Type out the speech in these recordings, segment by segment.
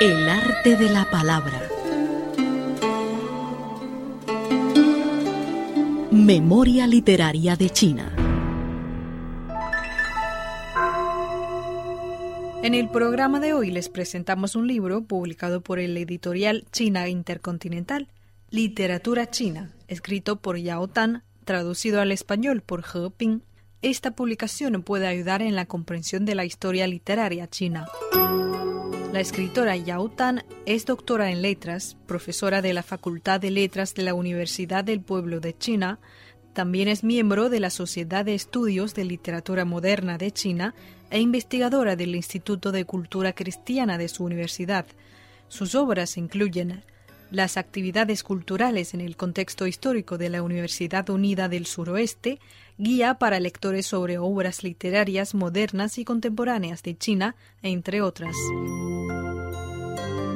El arte de la palabra. Memoria literaria de China. En el programa de hoy les presentamos un libro publicado por el editorial China Intercontinental, Literatura China, escrito por Yao Tan, traducido al español por He Ping. Esta publicación puede ayudar en la comprensión de la historia literaria china. La escritora Yao Tan es doctora en letras, profesora de la Facultad de Letras de la Universidad del Pueblo de China, también es miembro de la Sociedad de Estudios de Literatura Moderna de China e investigadora del Instituto de Cultura Cristiana de su universidad. Sus obras incluyen las actividades culturales en el contexto histórico de la Universidad Unida del Suroeste, guía para lectores sobre obras literarias modernas y contemporáneas de China, entre otras.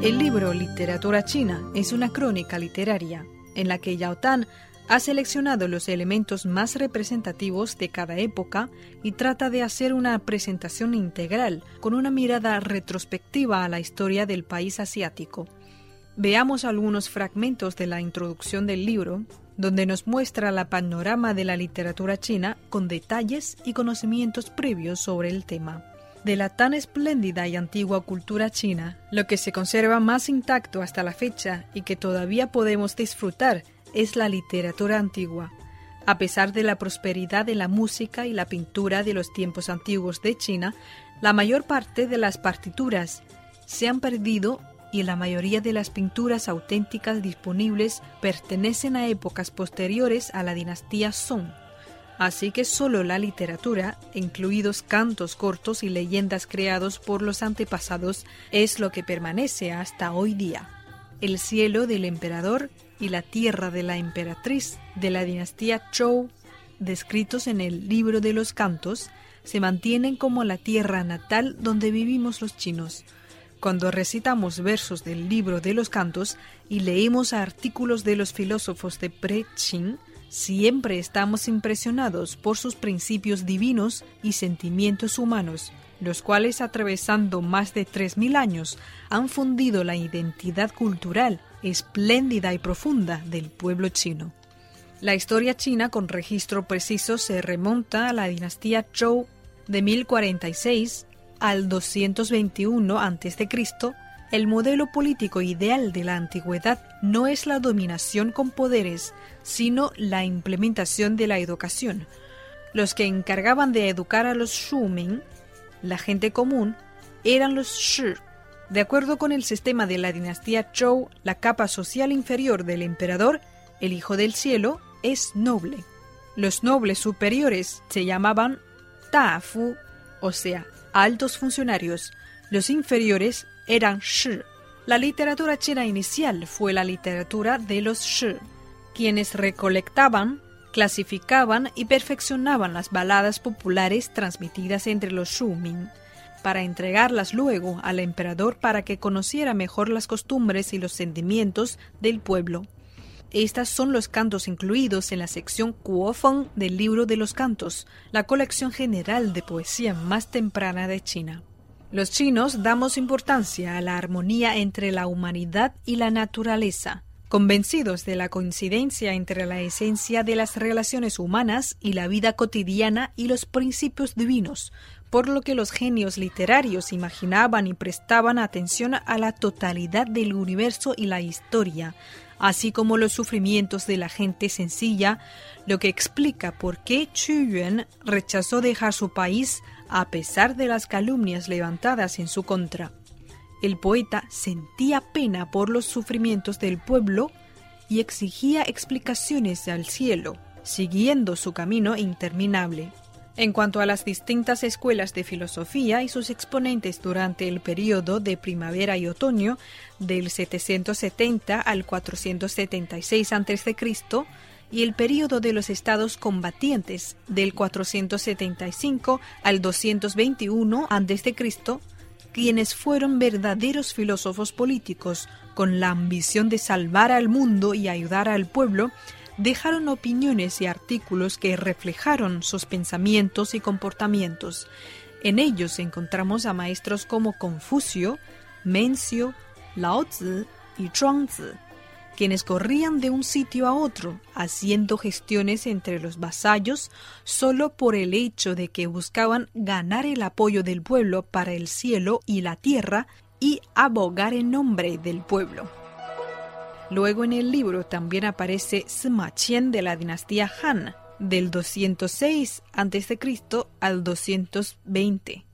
El libro Literatura China es una crónica literaria en la que Yao Tan ha seleccionado los elementos más representativos de cada época y trata de hacer una presentación integral con una mirada retrospectiva a la historia del país asiático. Veamos algunos fragmentos de la introducción del libro, donde nos muestra la panorama de la literatura china con detalles y conocimientos previos sobre el tema. De la tan espléndida y antigua cultura china, lo que se conserva más intacto hasta la fecha y que todavía podemos disfrutar es la literatura antigua. A pesar de la prosperidad de la música y la pintura de los tiempos antiguos de China, la mayor parte de las partituras se han perdido y la mayoría de las pinturas auténticas disponibles pertenecen a épocas posteriores a la dinastía Song. Así que solo la literatura, incluidos cantos cortos y leyendas creados por los antepasados, es lo que permanece hasta hoy día. El cielo del emperador y la tierra de la emperatriz de la dinastía Zhou, descritos en el libro de los cantos, se mantienen como la tierra natal donde vivimos los chinos. Cuando recitamos versos del libro de los cantos y leemos artículos de los filósofos de Pre-Qing, siempre estamos impresionados por sus principios divinos y sentimientos humanos, los cuales atravesando más de 3.000 años han fundido la identidad cultural espléndida y profunda del pueblo chino. La historia china con registro preciso se remonta a la dinastía Zhou de 1046 al 221 a.C., el modelo político ideal de la antigüedad no es la dominación con poderes, sino la implementación de la educación. Los que encargaban de educar a los Shuming, la gente común, eran los Shi. De acuerdo con el sistema de la dinastía Zhou, la capa social inferior del emperador, el Hijo del Cielo, es noble. Los nobles superiores se llamaban Fu, o sea, altos funcionarios. Los inferiores eran Shi. La literatura china inicial fue la literatura de los Shi, quienes recolectaban, clasificaban y perfeccionaban las baladas populares transmitidas entre los Shuming, para entregarlas luego al emperador para que conociera mejor las costumbres y los sentimientos del pueblo. Estas son los cantos incluidos en la sección Kuofeng del libro de los cantos, la colección general de poesía más temprana de China. Los chinos damos importancia a la armonía entre la humanidad y la naturaleza, convencidos de la coincidencia entre la esencia de las relaciones humanas y la vida cotidiana y los principios divinos, por lo que los genios literarios imaginaban y prestaban atención a la totalidad del universo y la historia, así como los sufrimientos de la gente sencilla, lo que explica por qué Chu rechazó dejar su país a pesar de las calumnias levantadas en su contra. El poeta sentía pena por los sufrimientos del pueblo y exigía explicaciones al cielo, siguiendo su camino interminable. En cuanto a las distintas escuelas de filosofía y sus exponentes durante el periodo de primavera y otoño del 770 al 476 a.C. y el periodo de los estados combatientes del 475 al 221 a.C., quienes fueron verdaderos filósofos políticos con la ambición de salvar al mundo y ayudar al pueblo, dejaron opiniones y artículos que reflejaron sus pensamientos y comportamientos. En ellos encontramos a maestros como Confucio, Mencio, Lao Tzu y Zhuangzi, quienes corrían de un sitio a otro, haciendo gestiones entre los vasallos solo por el hecho de que buscaban ganar el apoyo del pueblo para el cielo y la tierra y abogar en nombre del pueblo. Luego en el libro también aparece Sima Qian de la dinastía Han, del 206 a.C. al 220.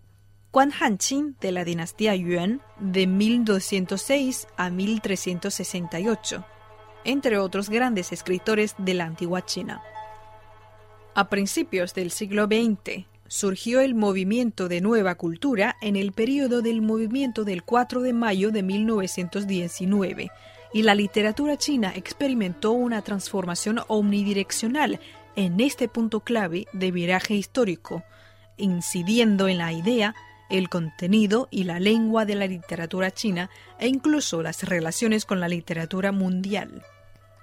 Quan Hanqin de la dinastía Yuan, de 1206 a 1368, entre otros grandes escritores de la antigua China. A principios del siglo XX, surgió el movimiento de nueva cultura en el periodo del movimiento del 4 de mayo de 1919 y la literatura china experimentó una transformación omnidireccional en este punto clave de viraje histórico, incidiendo en la idea, el contenido y la lengua de la literatura china e incluso las relaciones con la literatura mundial.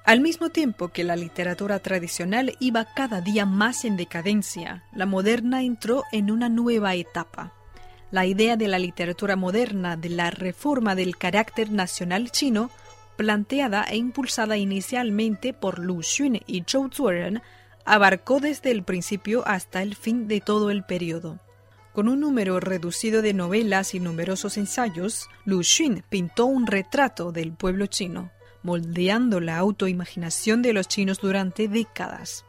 Al mismo tiempo que la literatura tradicional iba cada día más en decadencia, la moderna entró en una nueva etapa. La idea de la literatura moderna de la reforma del carácter nacional chino planteada e impulsada inicialmente por Lu Xun y Zhou Zuoren, abarcó desde el principio hasta el fin de todo el periodo. Con un número reducido de novelas y numerosos ensayos, Lu Xun pintó un retrato del pueblo chino, moldeando la autoimaginación de los chinos durante décadas.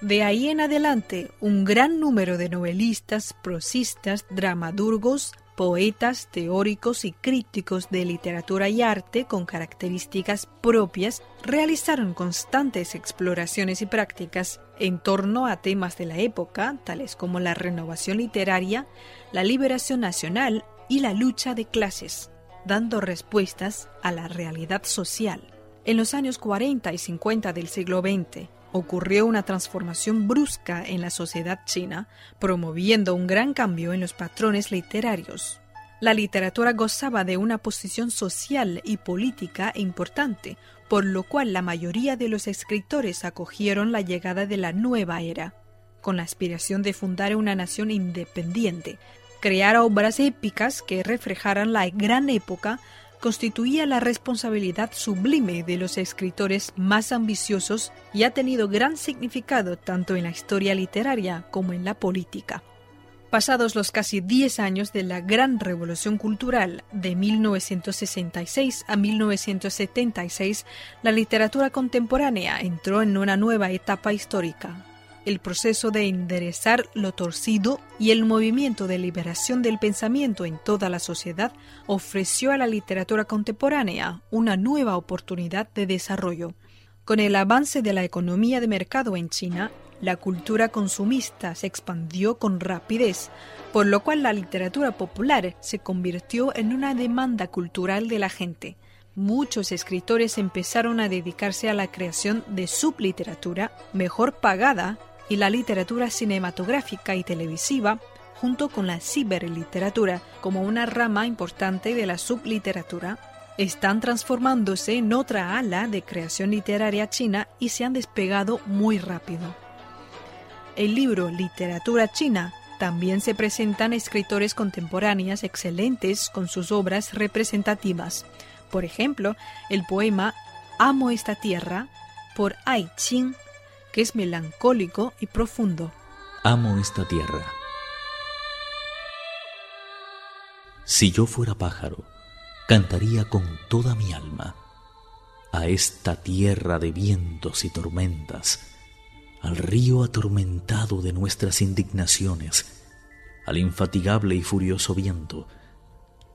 De ahí en adelante, un gran número de novelistas, prosistas, dramaturgos, poetas, teóricos y críticos de literatura y arte con características propias realizaron constantes exploraciones y prácticas en torno a temas de la época, tales como la renovación literaria, la liberación nacional y la lucha de clases, dando respuestas a la realidad social. En los años 40 y 50 del siglo XX, ocurrió una transformación brusca en la sociedad china, promoviendo un gran cambio en los patrones literarios. La literatura gozaba de una posición social y política importante, por lo cual la mayoría de los escritores acogieron la llegada de la nueva era, con la aspiración de fundar una nación independiente, crear obras épicas que reflejaran la gran época constituía la responsabilidad sublime de los escritores más ambiciosos y ha tenido gran significado tanto en la historia literaria como en la política. Pasados los casi 10 años de la gran revolución cultural de 1966 a 1976, la literatura contemporánea entró en una nueva etapa histórica el proceso de enderezar lo torcido y el movimiento de liberación del pensamiento en toda la sociedad ofreció a la literatura contemporánea una nueva oportunidad de desarrollo. Con el avance de la economía de mercado en China, la cultura consumista se expandió con rapidez, por lo cual la literatura popular se convirtió en una demanda cultural de la gente. Muchos escritores empezaron a dedicarse a la creación de subliteratura mejor pagada y la literatura cinematográfica y televisiva, junto con la ciberliteratura como una rama importante de la subliteratura, están transformándose en otra ala de creación literaria china y se han despegado muy rápido. El libro Literatura China también se presentan escritores contemporáneas excelentes con sus obras representativas. Por ejemplo, el poema Amo esta tierra por Ai Qing que es melancólico y profundo. Amo esta tierra. Si yo fuera pájaro, cantaría con toda mi alma a esta tierra de vientos y tormentas, al río atormentado de nuestras indignaciones, al infatigable y furioso viento,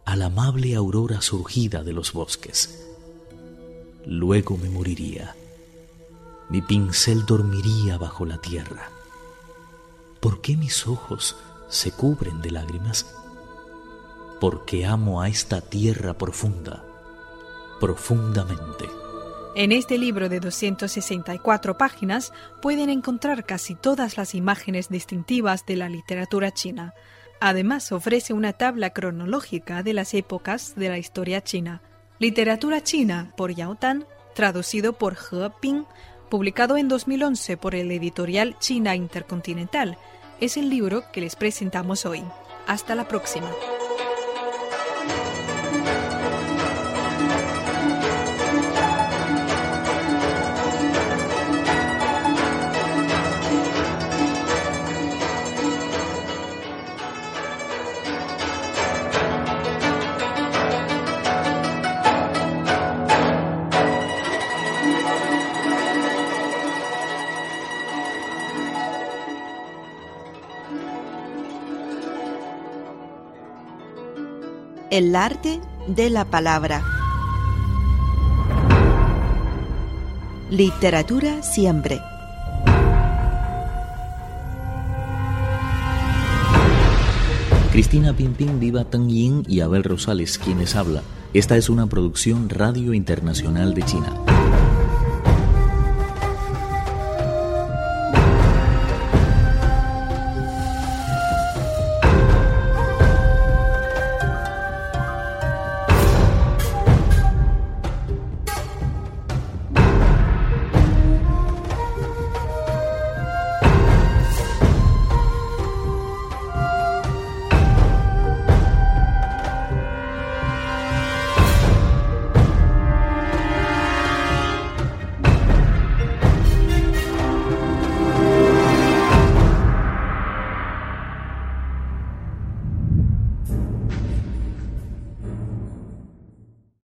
a la amable aurora surgida de los bosques. Luego me moriría mi pincel dormiría bajo la tierra. ¿Por qué mis ojos se cubren de lágrimas? Porque amo a esta tierra profunda, profundamente. En este libro de 264 páginas pueden encontrar casi todas las imágenes distintivas de la literatura china. Además, ofrece una tabla cronológica de las épocas de la historia china. Literatura china por Yao Tan, traducido por He Ping, publicado en 2011 por el editorial China Intercontinental. Es el libro que les presentamos hoy. Hasta la próxima. El arte de la palabra. Literatura siempre. Cristina Pimpín, Viva Tang Yin y Abel Rosales, quienes habla. Esta es una producción Radio Internacional de China.